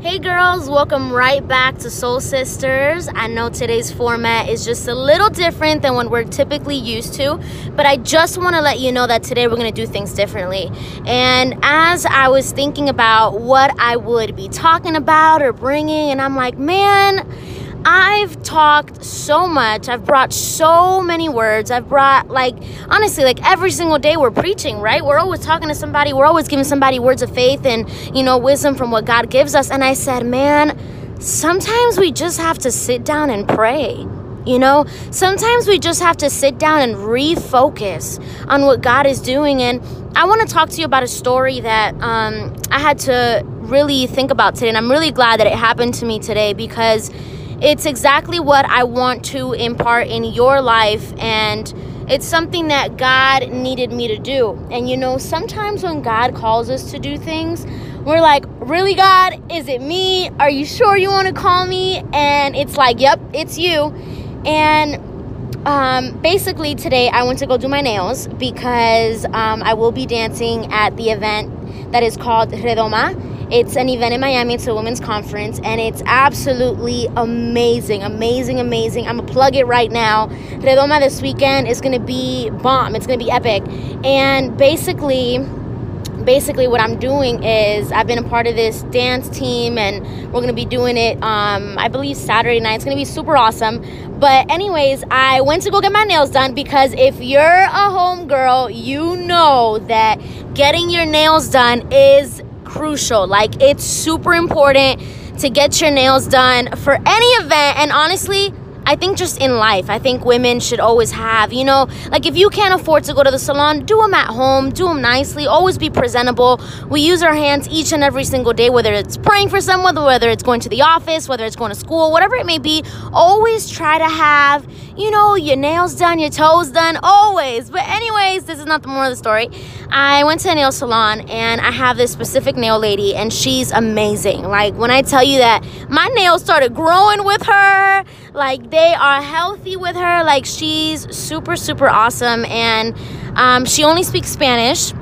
Hey girls, welcome right back to Soul Sisters. I know today's format is just a little different than what we're typically used to, but I just want to let you know that today we're going to do things differently. And as I was thinking about what I would be talking about or bringing, and I'm like, man, I've talked so much. I've brought so many words. I've brought, like, honestly, like every single day we're preaching, right? We're always talking to somebody. We're always giving somebody words of faith and, you know, wisdom from what God gives us. And I said, man, sometimes we just have to sit down and pray. You know, sometimes we just have to sit down and refocus on what God is doing. And I want to talk to you about a story that um, I had to really think about today. And I'm really glad that it happened to me today because it's exactly what I want to impart in your life and it's something that God needed me to do. And you know, sometimes when God calls us to do things, we're like, Really, God? Is it me? Are you sure you want to call me? And it's like, Yep, it's you. And um, basically, today I went to go do my nails because um, I will be dancing at the event that is called Redoma it's an event in Miami. It's a women's conference, and it's absolutely amazing, amazing, amazing. I'm gonna plug it right now. Redoma this weekend is gonna be bomb. It's gonna be epic, and basically basically what i'm doing is i've been a part of this dance team and we're going to be doing it um, i believe saturday night it's going to be super awesome but anyways i went to go get my nails done because if you're a home girl you know that getting your nails done is crucial. Like, it's super important to get your nails done for any event. And honestly, I think just in life, I think women should always have, you know, like if you can't afford to go to the salon, do them at home, do them nicely, always be presentable. We use our hands each and every single day, whether it's praying for someone, whether it's going to the office, whether it's going to school, whatever it may be. Always try to have, you know, your nails done, your toes done, always. But, anyways, this is not the more of the story. I went to a nail salon and I have this specific nail lady, and she's amazing. Like, when I tell you that my nails started growing with her, like, they are healthy with her. Like, she's super, super awesome. And um, she only speaks Spanish,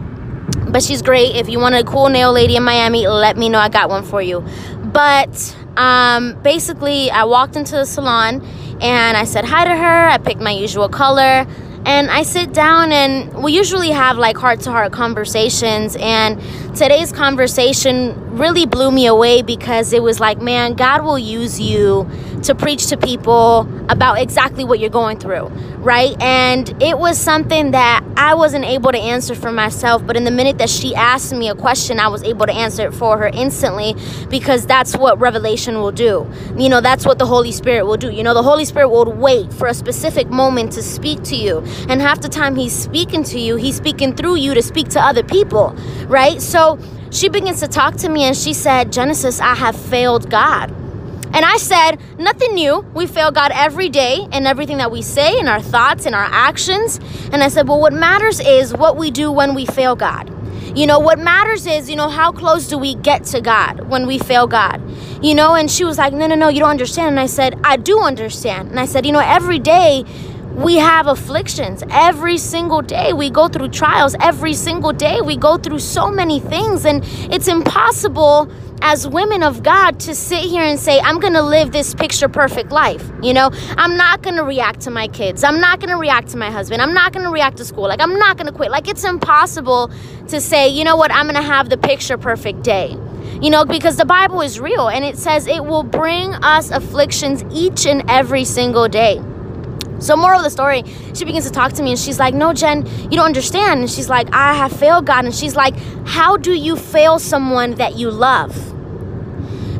but she's great. If you want a cool nail lady in Miami, let me know. I got one for you. But um, basically, I walked into the salon and I said hi to her. I picked my usual color and I sit down and we usually have like heart to heart conversations and today's conversation really blew me away because it was like man God will use you to preach to people about exactly what you're going through, right? And it was something that I wasn't able to answer for myself, but in the minute that she asked me a question, I was able to answer it for her instantly because that's what revelation will do. You know, that's what the Holy Spirit will do. You know, the Holy Spirit will wait for a specific moment to speak to you. And half the time he's speaking to you, he's speaking through you to speak to other people, right? So she begins to talk to me and she said, Genesis, I have failed God. And I said, nothing new. We fail God every day in everything that we say, in our thoughts, in our actions. And I said, well, what matters is what we do when we fail God. You know, what matters is, you know, how close do we get to God when we fail God? You know, and she was like, no, no, no, you don't understand. And I said, I do understand. And I said, you know, every day we have afflictions. Every single day we go through trials. Every single day we go through so many things. And it's impossible as women of God to sit here and say, I'm to live this picture perfect life. You know, I'm not to react to my kids. I'm not to react to my husband. I'm not to react to school. Like, I'm not to quit. Like, it's impossible to say, you know what, I'm to have the picture perfect day. You know, because the Bible is real and it says it will bring us afflictions each and every single day. So, moral of the story, she begins to talk to me and she's like, No, Jen, you don't understand. And she's like, I have failed God. And she's like, How do you fail someone that you love?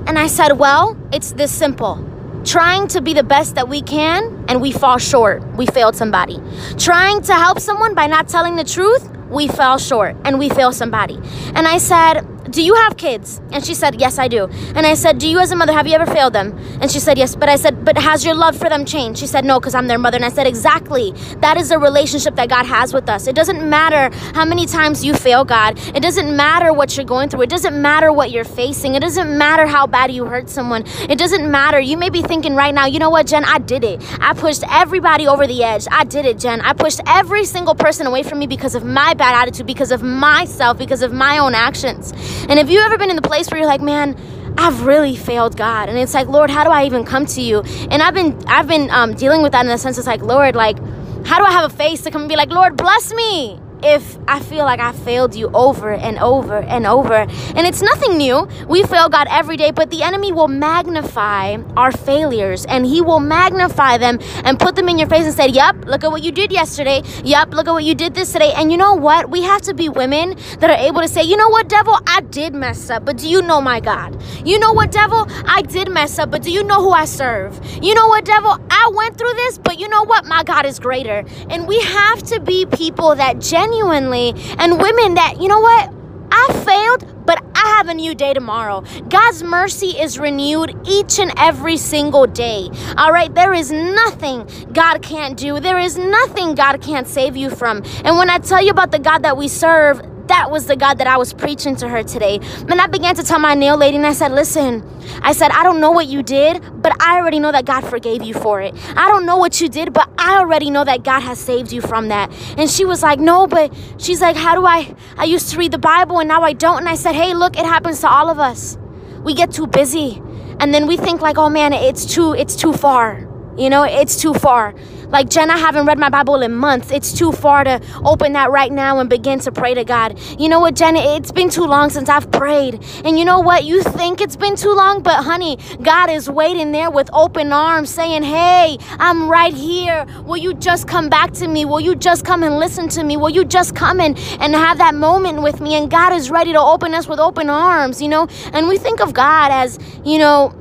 And I said, Well, it's this simple. Trying to be the best that we can and we fall short. We failed somebody. Trying to help someone by not telling the truth, we fell short and we failed somebody. And I said, do you have kids? And she said, Yes, I do. And I said, Do you, as a mother, have you ever failed them? And she said, Yes. But I said, But has your love for them changed? She said, No, because I'm their mother. And I said, Exactly. That is the relationship that God has with us. It doesn't matter how many times you fail God. It doesn't matter what you're going through. It doesn't matter what you're facing. It doesn't matter how bad you hurt someone. It doesn't matter. You may be thinking right now, you know what, Jen? I did it. I pushed everybody over the edge. I did it, Jen. I pushed every single person away from me because of my bad attitude, because of myself, because of my own actions. And if you've ever been in the place where you're like, man, I've really failed God. And it's like, Lord, how do I even come to you? And I've been I've been um, dealing with that in the sense it's like, Lord, like, how do I have a face to come and be like, Lord, bless me? If I feel like I failed you over and over and over. And it's nothing new. We fail God every day, but the enemy will magnify our failures and he will magnify them and put them in your face and say, Yep, look at what you did yesterday. Yep, look at what you did this today. And you know what? We have to be women that are able to say, You know what, devil? I did mess up, but do you know my God? You know what, devil? I did mess up, but do you know who I serve? You know what, devil? I went through this, but you know what? My God is greater. And we have to be people that genuinely genuinely and women that, you know what? I failed, but I have a new day tomorrow. God's mercy is renewed each and every single day. All right, there is nothing God can't do, there is nothing God can't save you from. And when I tell you about the God that we serve, that was the God that I was preaching to her today. And I began to tell my nail lady, and I said, Listen, I said, I don't know what you did, but I already know that God forgave you for it. I don't know what you did, but I already know that God has saved you from that. And she was like, No, but she's like, How do I? I used to read the Bible and now I don't. And I said, Hey, look, it happens to all of us. We get too busy. And then we think like, oh man, it's too, it's too far. You know, it's too far. Like, Jen, I haven't read my Bible in months. It's too far to open that right now and begin to pray to God. You know what, Jen? It's been too long since I've prayed. And you know what? You think it's been too long, but honey, God is waiting there with open arms saying, Hey, I'm right here. Will you just come back to me? Will you just come and listen to me? Will you just come and, and have that moment with me? And God is ready to open us with open arms, you know? And we think of God as, you know,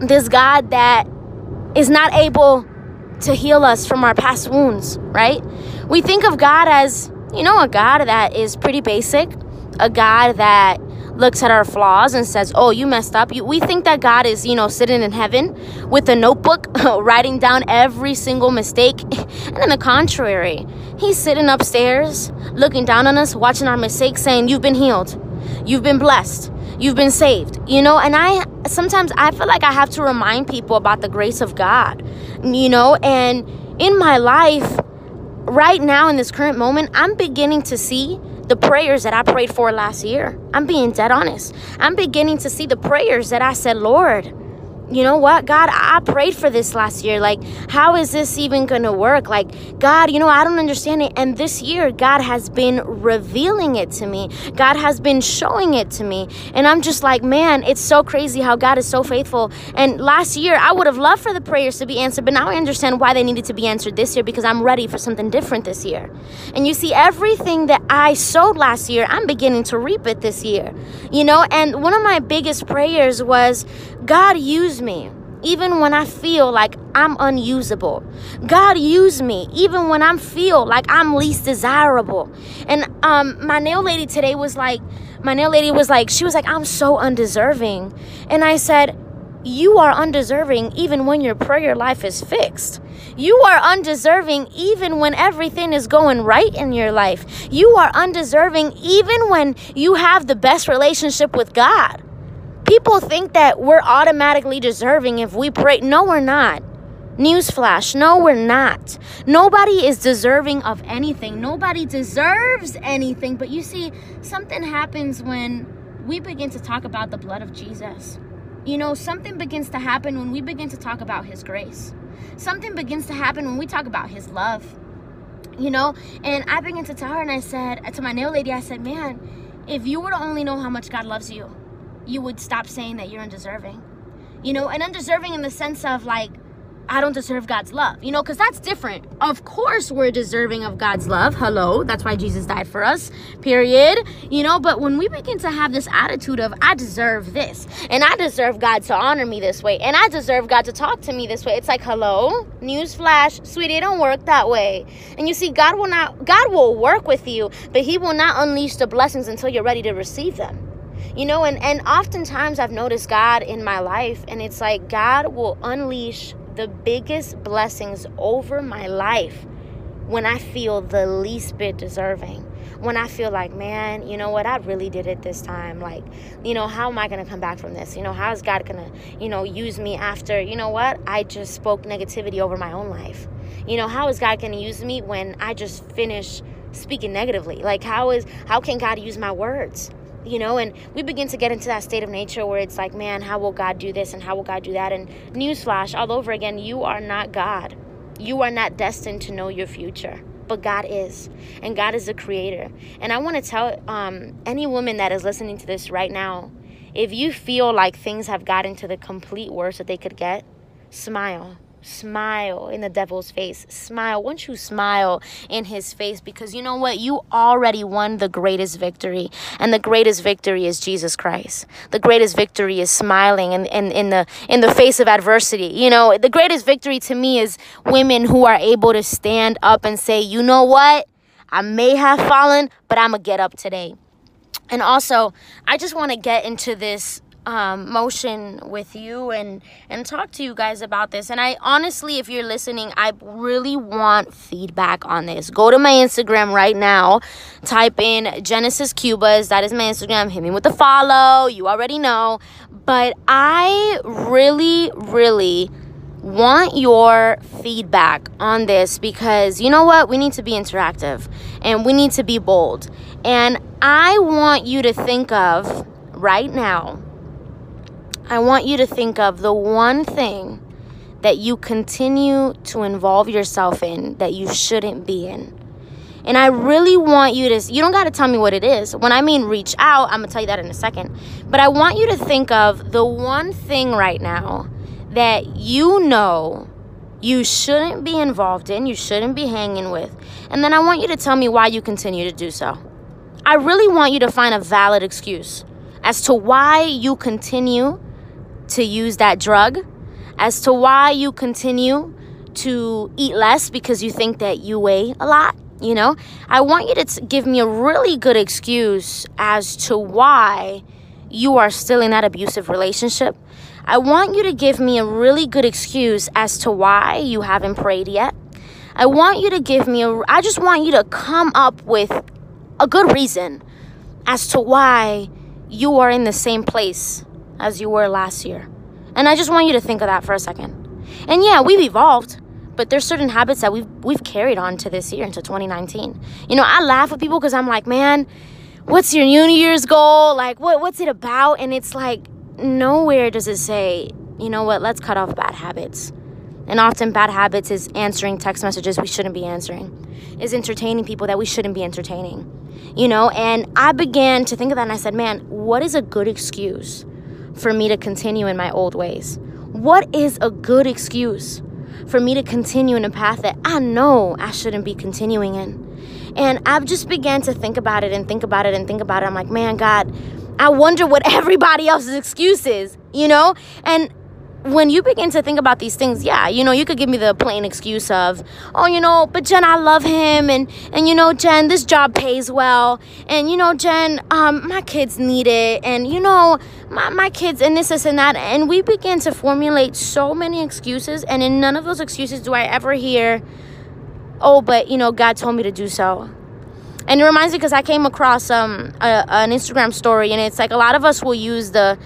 this God that is not able to heal us from our past wounds, right? We think of God as, you know, a God that is pretty basic, a God that looks at our flaws and says, "Oh, you messed up." We think that God is, you know, sitting in heaven with a notebook writing down every single mistake. And on the contrary, he's sitting upstairs, looking down on us, watching our mistakes, saying, "You've been healed. You've been blessed you've been saved you know? And i sometimes i feel like i have to remind people about the grace of god you know? And in my life right now in this current moment i'm beginning to see the prayers that i prayed for last year. I'm being dead honest. I'm beginning to see the prayers that i said lord you know what, God, I prayed for this last year. Like, how is this even going to work? Like, God, you know, I don't understand it. And this year, God has been revealing it to me, God has been showing it to me. And I'm just like, man, it's so crazy how God is so faithful. And last year, I would have loved for the prayers to be answered, but now I understand why they needed to be answered this year because I'm ready for something different this year. And you see, everything that I sowed last year, I'm beginning to reap it this year. You know, and one of my biggest prayers was, God, use me even when I feel like I'm unusable. God use me even when I feel like I'm least desirable. And um my nail lady today was like my nail lady was like she was like I'm so undeserving. And I said you are undeserving even when your prayer life is fixed. You are undeserving even when everything is going right in your life. You are undeserving even when you have the best relationship with God. People think that we're automatically deserving if we pray. No, we're not. Newsflash, no, we're not. Nobody is deserving of anything. Nobody deserves anything. But you see, something happens when we begin to talk about the blood of Jesus. You know, something begins to happen when we begin to talk about His grace. Something begins to happen when we talk about His love. You know, and I began to tell her, and I said to my nail lady, I said, man, if you were to only know how much God loves you, you would stop saying that you're undeserving. You know, and undeserving in the sense of like, I don't deserve God's love, you know, because that's different. Of course, we're deserving of God's love. Hello, that's why Jesus died for us, period. You know, but when we begin to have this attitude of, I deserve this, and I deserve God to honor me this way, and I deserve God to talk to me this way, it's like, hello, newsflash, sweetie, it don't work that way. And you see, God will not, God will work with you, but He will not unleash the blessings until you're ready to receive them you know and and oftentimes i've noticed god in my life and it's like god will unleash the biggest blessings over my life when i feel the least bit deserving. When i feel like man you know what? I really did it this time. Like you know how am i going to come back from this? You know how is god going to you know use me after? You know what? I just spoke negativity over my own life. You know how is god to use me when i just finish speaking negatively? Like how is how can god use my words you know and we begin to get into that state of nature where it's like man how will god do this and how will god do that? And newsflash all over again you are not god. You are not destined to know your future but god is. And god is the creator. And i want to tell um, any woman that is listening to this right now if you feel like things have gotten to the complete worst that they could get smile smile in the devil's face. Smile. Once you smile in his face, because you know what? You already won the greatest victory. And the greatest victory is Jesus Christ. The greatest victory is smiling in, in, in the in the face of adversity. You know, the greatest victory to me is women who are able to stand up and say, you know what? I may have fallen, but I'm gonna get up today. And also, I just want to get into this um, motion with you and and talk to you guys about this. And I honestly, if you're listening, I really want feedback on this. Go to my Instagram right now, type in Genesis Cubas. That is my Instagram. Hit me with a follow. You already know. But I really, really want your feedback on this because you know what? We need to be interactive and we need to be bold. And I want you to think of right now I want you to think of the one thing that you continue to involve yourself in that you shouldn't be in. And I really want you to, you don't got to tell me what it is. When I mean reach out, I'm going to tell you that in a second. But I want you to think of the one thing right now that you know you shouldn't be involved in, you shouldn't be hanging with. And then I want you to tell me why you continue to do so. I really want you to find a valid excuse as to why you continue to use that drug, as to why you continue to eat less because you think that you weigh a lot. You know, I want you to t- give me a really good excuse as to why you are still in that abusive relationship. I want you to give me a really good excuse as to why you haven't prayed yet. I want you to give me a, I just want you to come up with a good reason as to why you are in the same place as you were last year. And I just want you to think of that for a second. And yeah, we've evolved, but there's certain habits that we've we've carried on to this year into 2019. You know, I laugh with people because I'm like, man, what's your New Year's goal? Like, what what's it about? And it's like nowhere does it say, you know what, let's cut off bad habits. And often bad habits is answering text messages we shouldn't be answering, is entertaining people that we shouldn't be entertaining. You know, and I began to think of that and I said, man, what is a good excuse for me to continue in my old ways? What is a good excuse for me to continue in a path that I know I shouldn't be continuing in? And I've just began to think about it and think about it and think about it. I'm like, man, God, I wonder what everybody else's excuse is, you know? And when you begin to think about these things, yeah, you know, you could give me the plain excuse of, oh, you know, but Jen, I love him, and and you know, Jen, this job pays well, and you know, Jen, um, my kids need it, and you know, my my kids, and this, this, and that, and we begin to formulate so many excuses, and in none of those excuses do I ever hear, oh, but you know, God told me to do so. And it reminds me because I came across um a, an Instagram story, and it's like a lot of us will use the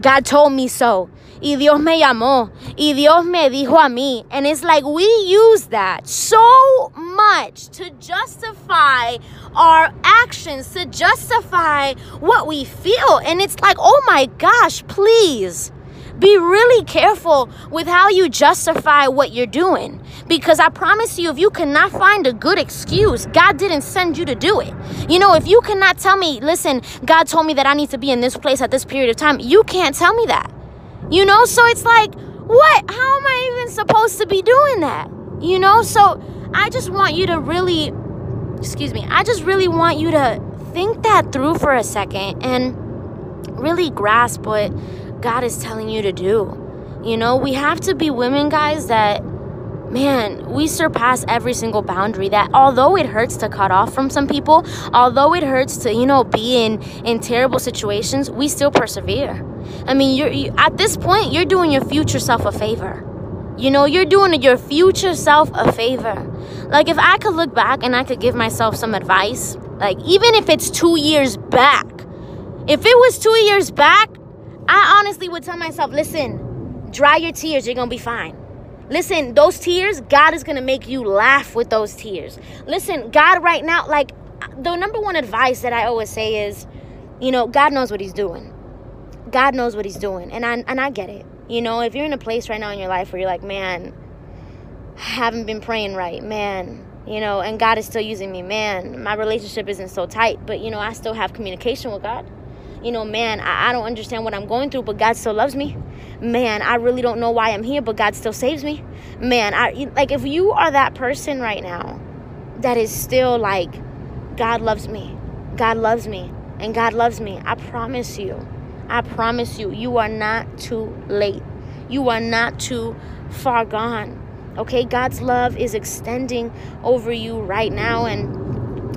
God told me so y Dios me llamó, y Dios me dijo a mí. And it's like we use that so much to justify our actions, to justify what we feel. And it's like, oh my gosh, please be really careful with how you justify what you're doing. Because I promise you, if you cannot find a good excuse, God didn't send you to do it. You know, if you cannot tell me, listen, God told me that I need to be in this place at this period of time, you can't tell me that. You know, so it's like, what? How am I even supposed to be doing that? You know, so I just want you to really, excuse me, I just really want you to think that through for a second and really grasp what God is telling you to do. You know, we have to be women, guys, that man, we surpass every single boundary that although it hurts to cut off from some people, although it hurts to, you know, be in in terrible situations, we still persevere. I mean, you're you, at this point, you're doing your future self a favor. You know, you're doing your future self a favor. Like if I could look back and I could give myself some advice, like even if it's 2 years back. If it was 2 years back, I honestly would tell myself, "Listen, dry your tears, you're going to be fine." Listen, those tears, God is going to make you laugh with those tears. Listen, God right now, like the number one advice that I always say is You know, God knows what He's doing. God knows what He's doing, and I and I get it. You know, if you're in a place right now in your life where you're like, man, I haven't been praying right, man, you know, and God is still using me, man, my relationship isn't so tight, but you know, I still have communication with God. You know, man, I, I don't understand what I'm going through, but God still loves me. Man, I really don't know why I'm here, but God still saves me. Man, I like if you are that person right now that is still like, God loves me, God loves me, and God loves me, I promise you, I promise you, you are not too late. You are not too far gone. Okay, God's love is extending over you right now. And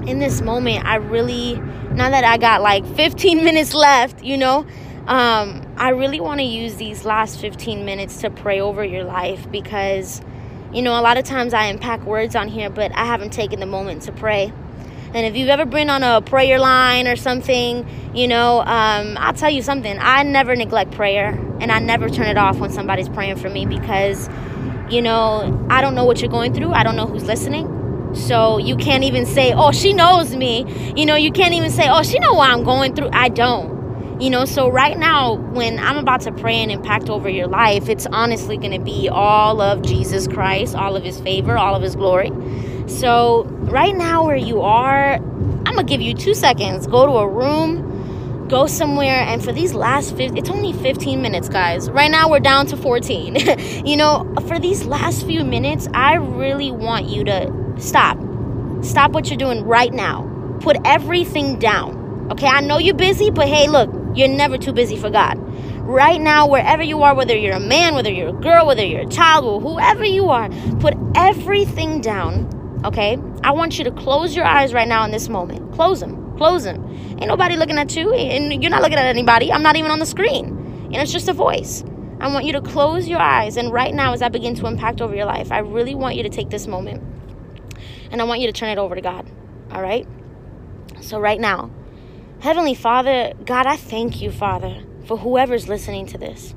in this moment, I really, now that I got like 15 minutes left, you know, um, I really want to use these last 15 minutes to pray over your life because, you know, a lot of times I unpack words on here, but I haven't taken the moment to pray. And if you've ever been on a prayer line or something, you know, um, I'll tell you something. I never neglect prayer and I never turn it off when somebody's praying for me because, you know, I don't know what you're going through. I don't know who's listening. So you can't even say, oh, she knows me. You know, you can't even say, oh, she know what I'm going through. I don't. You know, so right now, when I'm about to pray and impact over your life, it's honestly going to be all of Jesus Christ, all of his favor, all of his glory. So, right now, where you are, I'm gonna give you two seconds. Go to a room, go somewhere, and for these last 15, it's only 15 minutes, guys. Right now, we're down to 14. you know, for these last few minutes, I really want you to stop. Stop what you're doing right now. Put everything down. Okay, I know you're busy, but hey, look, you're never too busy for God. Right now, wherever you are, whether you're a man, whether you're a girl, whether you're a child, or whoever you are, put everything down okay? I want you to close your eyes right now in this moment. Close them. Close them. Ain't nobody looking at you, and you're not looking at anybody. I'm not even on the screen. And it's just a voice. I want you to close your eyes, and right now, as I begin to impact over your life, I really want you to take this moment and I want you to turn it over to God, all right? So, right now, Heavenly Father, God, I thank you, Father, for whoever's listening to this.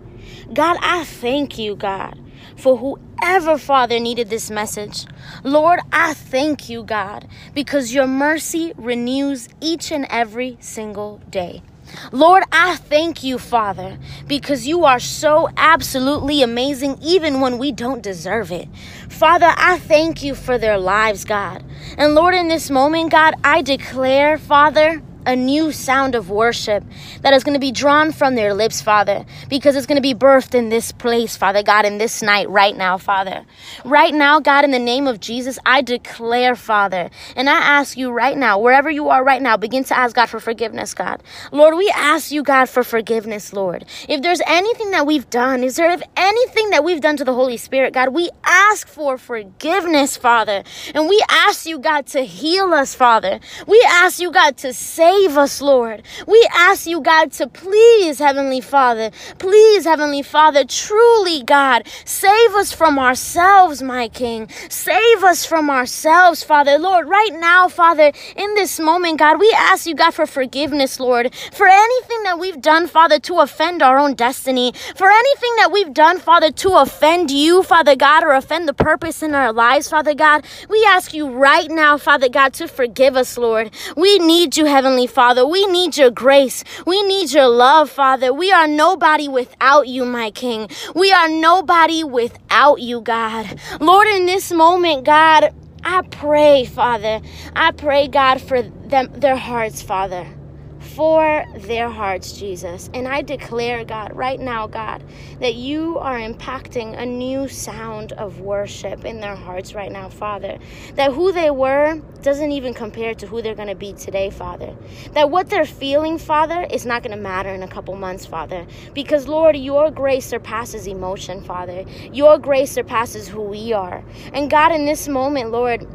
God, I thank you, God, for whoever, Father, needed this message. Lord, I thank you, God, because your mercy renews each and every single day. Lord, I thank you, Father, because you are so absolutely amazing, even when we don't deserve it. Father, I thank you for their lives, God. And Lord, in this moment, God, I declare, Father, a new sound of worship that is going to be drawn from their lips, Father, because it's going to be birthed in this place, Father God, in this night, right now, Father. Right now, God, in the name of Jesus, I declare, Father, and I ask you right now, wherever you are right now, begin to ask God for forgiveness, God. Lord, we ask you, God, for forgiveness, Lord. If there's anything that we've done, is there anything that we've done to the Holy Spirit, God, we ask for forgiveness, Father. And we ask you, God, to heal us, Father. We ask you, God, to save Save us, Lord. We ask you, God, to please, Heavenly Father, please, Heavenly Father, truly, God, save us from ourselves, my King. Save us from ourselves, Father. Lord, right now, Father, in this moment, God, we ask you, God, for forgiveness, Lord, for anything that we've done, Father, to offend our own destiny, for anything that we've done, Father, to offend you, Father God, or offend the purpose in our lives, Father God. We ask you right now, Father God, to forgive us, Lord. We need you, Heavenly Heavenly Father. We need your grace. We need your love, Father. We are nobody without you, my King. We are nobody without you, God. Lord, in this moment, God, I pray, Father. I pray, God, for them their hearts, Father for their hearts, Jesus. And I declare, God, right now, God, that you are impacting a new sound of worship in their hearts right now, Father. That who they were doesn't even compare to who they're going to be today, Father. That what they're feeling, Father, is not going to matter in a couple months, Father. Because, Lord, your grace surpasses emotion, Father. Your grace surpasses who we are. And, God, in this moment, Lord,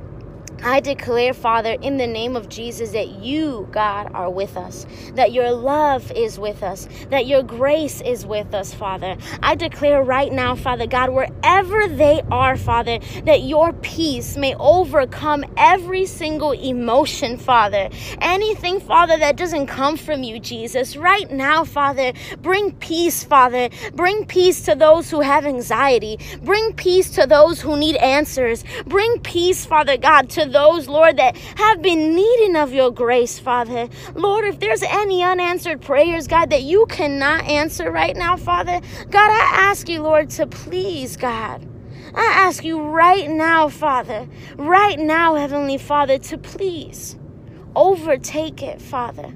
I declare, Father, in the name of Jesus, that you, God, are with us, that your love is with us, that your grace is with us, Father. I declare right now, Father God, wherever they are, Father, that your peace may overcome every single emotion, Father. Anything, Father, that doesn't come from you, Jesus, right now, Father, bring peace, Father. Bring peace to those who have anxiety. Bring peace to those who need answers. Bring peace, Father God, to those, Lord, that have been needing of your grace, Father. Lord, if there's any unanswered prayers, God, that you cannot answer right now, Father, God, I ask you, Lord, to please, God. I ask you right now, Father, right now, Heavenly Father, to please overtake it, Father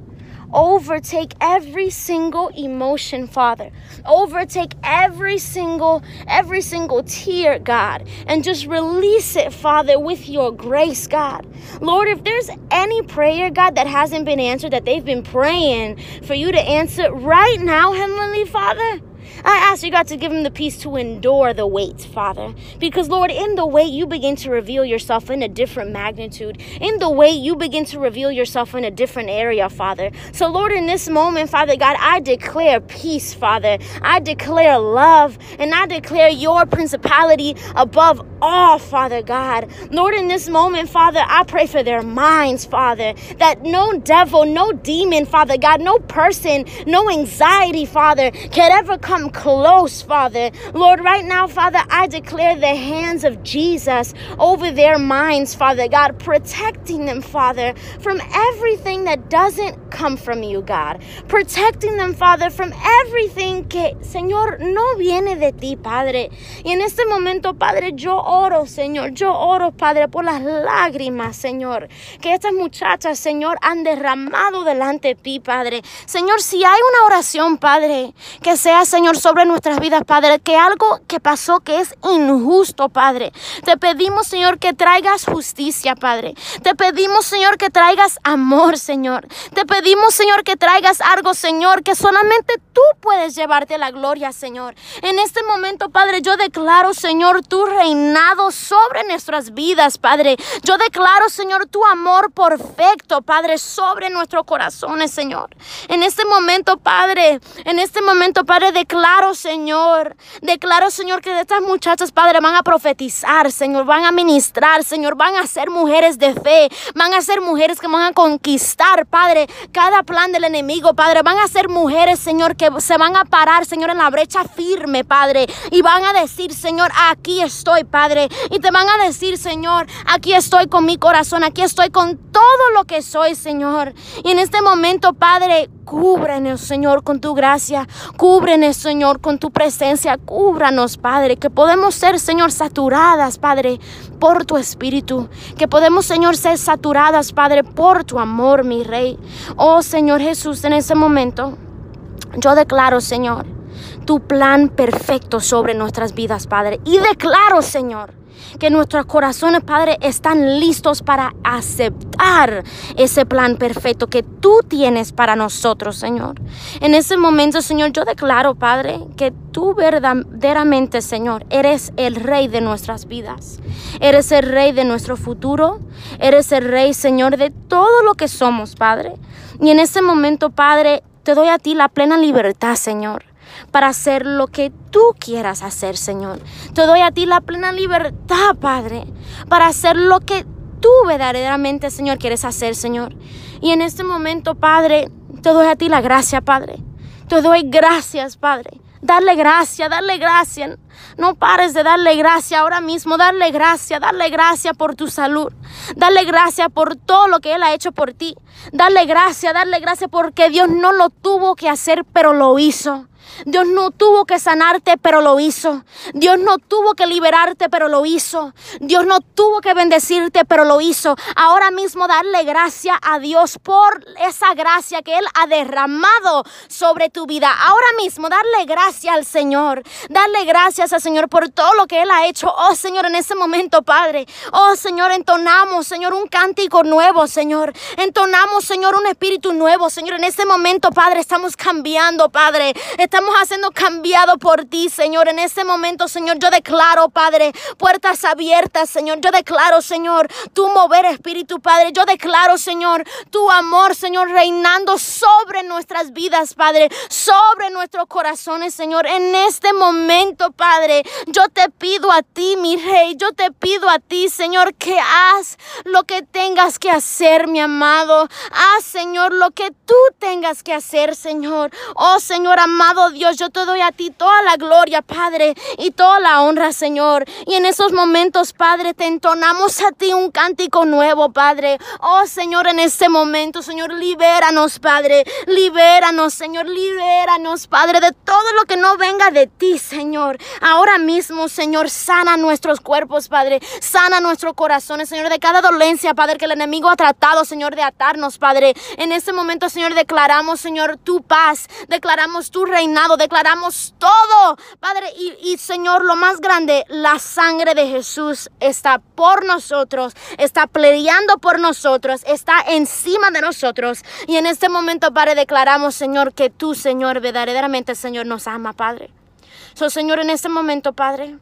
overtake every single emotion father. Overtake every single every single tear god and just release it father with your grace god. Lord if there's any prayer god that hasn't been answered that they've been praying for you to answer right now heavenly father I ask you, God, to give him the peace to endure the weight, Father. Because, Lord, in the weight, you begin to reveal yourself in a different magnitude. In the weight, you begin to reveal yourself in a different area, Father. So, Lord, in this moment, Father God, I declare peace, Father. I declare love, and I declare your principality above all, Father God. Lord, in this moment, Father, I pray for their minds, Father, that no devil, no demon, Father God, no person, no anxiety, Father, can ever come close, Father. Lord, right now, Father, I declare the hands of Jesus over their minds, Father God, protecting them, Father, from everything that doesn't come from you, God. Protecting them, Father, from everything que, Señor, no viene de ti, Padre. Y en este momento, Padre, yo oro, Señor, yo oro, Padre, por las lágrimas, Señor, que estas muchachas, Señor, han derramado delante de ti, Padre. Señor, si hay una oración, Padre, que sea, Señor, sobre nuestras vidas, Padre, que algo que pasó que es injusto, Padre. Te pedimos, Señor, que traigas justicia, Padre. Te pedimos, Señor, que traigas amor, Señor. Te pedimos, Señor, que traigas algo, Señor, que solamente tú puedes llevarte la gloria, Señor. En este momento, Padre, yo declaro, Señor, tu reinado sobre nuestras vidas, Padre. Yo declaro, Señor, tu amor perfecto, Padre, sobre nuestros corazones, Señor. En este momento, Padre, en este momento, Padre, declaro, Señor, declaro, Señor, que de estas muchachas, Padre, van a profetizar, Señor, van a ministrar, Señor, van a ser mujeres de fe, van a ser mujeres que van a conquistar, Padre, cada plan del enemigo, Padre, van a ser mujeres, Señor, que se van a parar, Señor, en la brecha firme, Padre, y van a decir, Señor, aquí estoy, Padre, y te van a decir, Señor, aquí estoy con mi corazón, aquí estoy con todo lo que soy, Señor. Y en este momento, Padre, cúbrenos, Señor, con tu gracia, cúbrenos, Señor, con tu presencia, cúbranos, Padre, que podemos ser, Señor, saturadas, Padre, por tu espíritu, que podemos, Señor, ser saturadas, Padre, por tu amor, mi Rey. Oh, Señor Jesús, en ese momento, yo declaro, Señor, tu plan perfecto sobre nuestras vidas, Padre. Y declaro, Señor, que nuestros corazones, Padre, están listos para aceptar ese plan perfecto que tú tienes para nosotros, Señor. En ese momento, Señor, yo declaro, Padre, que tú verdaderamente, Señor, eres el rey de nuestras vidas. Eres el rey de nuestro futuro. Eres el rey, Señor, de todo lo que somos, Padre. Y en ese momento, Padre, te doy a ti la plena libertad, Señor para hacer lo que tú quieras hacer, Señor. Te doy a ti la plena libertad, Padre, para hacer lo que tú verdaderamente, Señor, quieres hacer, Señor. Y en este momento, Padre, te doy a ti la gracia, Padre. Te doy gracias, Padre. Darle gracia, darle gracia. No pares de darle gracia ahora mismo. Darle gracia, darle gracia por tu salud. Darle gracia por todo lo que Él ha hecho por ti. Darle gracia, darle gracia porque Dios no lo tuvo que hacer, pero lo hizo. Dios no tuvo que sanarte, pero lo hizo. Dios no tuvo que liberarte, pero lo hizo. Dios no tuvo que bendecirte, pero lo hizo. Ahora mismo darle gracia a Dios por esa gracia que Él ha derramado sobre tu vida. Ahora mismo darle gracia al Señor. Darle gracias al Señor por todo lo que Él ha hecho. Oh Señor, en ese momento, Padre. Oh Señor, entonamos, Señor, un cántico nuevo, Señor. Entonamos, Señor, un espíritu nuevo, Señor. En ese momento, Padre, estamos cambiando, Padre. Haciendo cambiado por ti, Señor. En este momento, Señor, yo declaro, Padre, puertas abiertas, Señor. Yo declaro, Señor, tu mover espíritu, Padre. Yo declaro, Señor, tu amor, Señor, reinando sobre nuestras vidas, Padre, sobre nuestros corazones, Señor. En este momento, Padre, yo te pido a ti, mi rey, yo te pido a ti, Señor, que haz lo que tengas que hacer, mi amado. Haz, Señor, lo que tú tengas que hacer, Señor. Oh, Señor amado Dios, yo te doy a ti toda la gloria, Padre, y toda la honra, Señor. Y en esos momentos, Padre, te entonamos a ti un cántico nuevo, Padre. Oh, Señor, en este momento, Señor, libéranos, Padre. Libéranos, Señor, libéranos, Padre, de todo lo que no venga de ti, Señor. Ahora mismo, Señor, sana nuestros cuerpos, Padre. Sana nuestros corazones, Señor, de cada dolencia, Padre, que el enemigo ha tratado, Señor, de atarnos, Padre. En este momento, Señor, declaramos, Señor, tu paz. Declaramos tu reinado. Declaramos todo, Padre. Y, y Señor, lo más grande, la sangre de Jesús está por nosotros, está peleando por nosotros, está encima de nosotros. Y en este momento, Padre, declaramos, Señor, que tú, Señor, verdaderamente, Señor, nos ama, Padre. So, Señor, en este momento, Padre,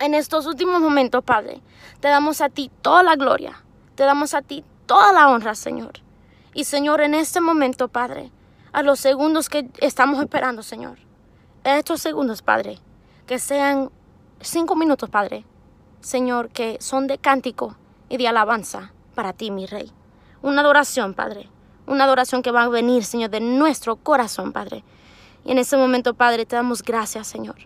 en estos últimos momentos, Padre, te damos a ti toda la gloria, te damos a ti toda la honra, Señor. Y Señor, en este momento, Padre, a los segundos que estamos esperando, Señor, estos segundos, Padre, que sean cinco minutos, Padre, Señor, que son de cántico y de alabanza para ti, mi Rey. Una adoración, Padre. Una adoración que va a venir, Señor, de nuestro corazón, Padre. Y en este momento, Padre, te damos gracias, Señor.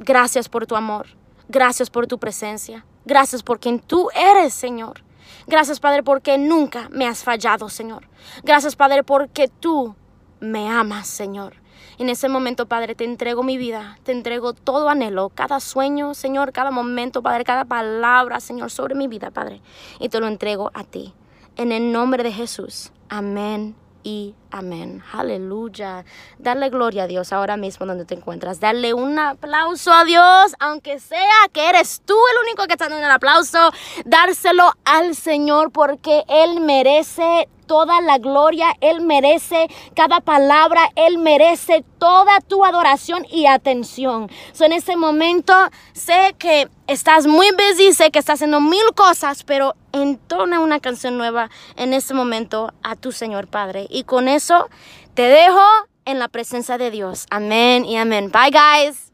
Gracias por tu amor. Gracias por tu presencia. Gracias por quien tú eres, Señor. Gracias, Padre, porque nunca me has fallado, Señor. Gracias, Padre, porque tú me amas, Señor. En ese momento, Padre, te entrego mi vida, te entrego todo anhelo, cada sueño, Señor, cada momento, Padre, cada palabra, Señor, sobre mi vida, Padre. Y te lo entrego a ti. En el nombre de Jesús. Amén y amén. Aleluya. Dale gloria a Dios ahora mismo donde te encuentras. Dale un aplauso a Dios, aunque sea que eres tú el único que está dando el aplauso. Dárselo al Señor porque Él merece toda la gloria, Él merece cada palabra, Él merece toda tu adoración y atención. So, en este momento sé que estás muy busy, sé que estás haciendo mil cosas, pero entona una canción nueva en este momento a tu Señor Padre. Y con eso te dejo en la presencia de Dios. Amén y amén. Bye guys.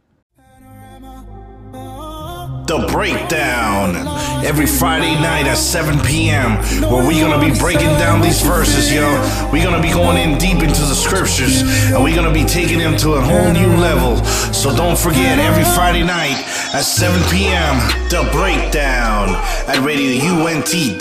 The Breakdown every Friday night at 7 p.m. where we're gonna be breaking down these verses, yo. We're gonna be going in deep into the scriptures and we're gonna be taking them to a whole new level. So don't forget, every Friday night at 7 p.m., The Breakdown at RadioUNT.net.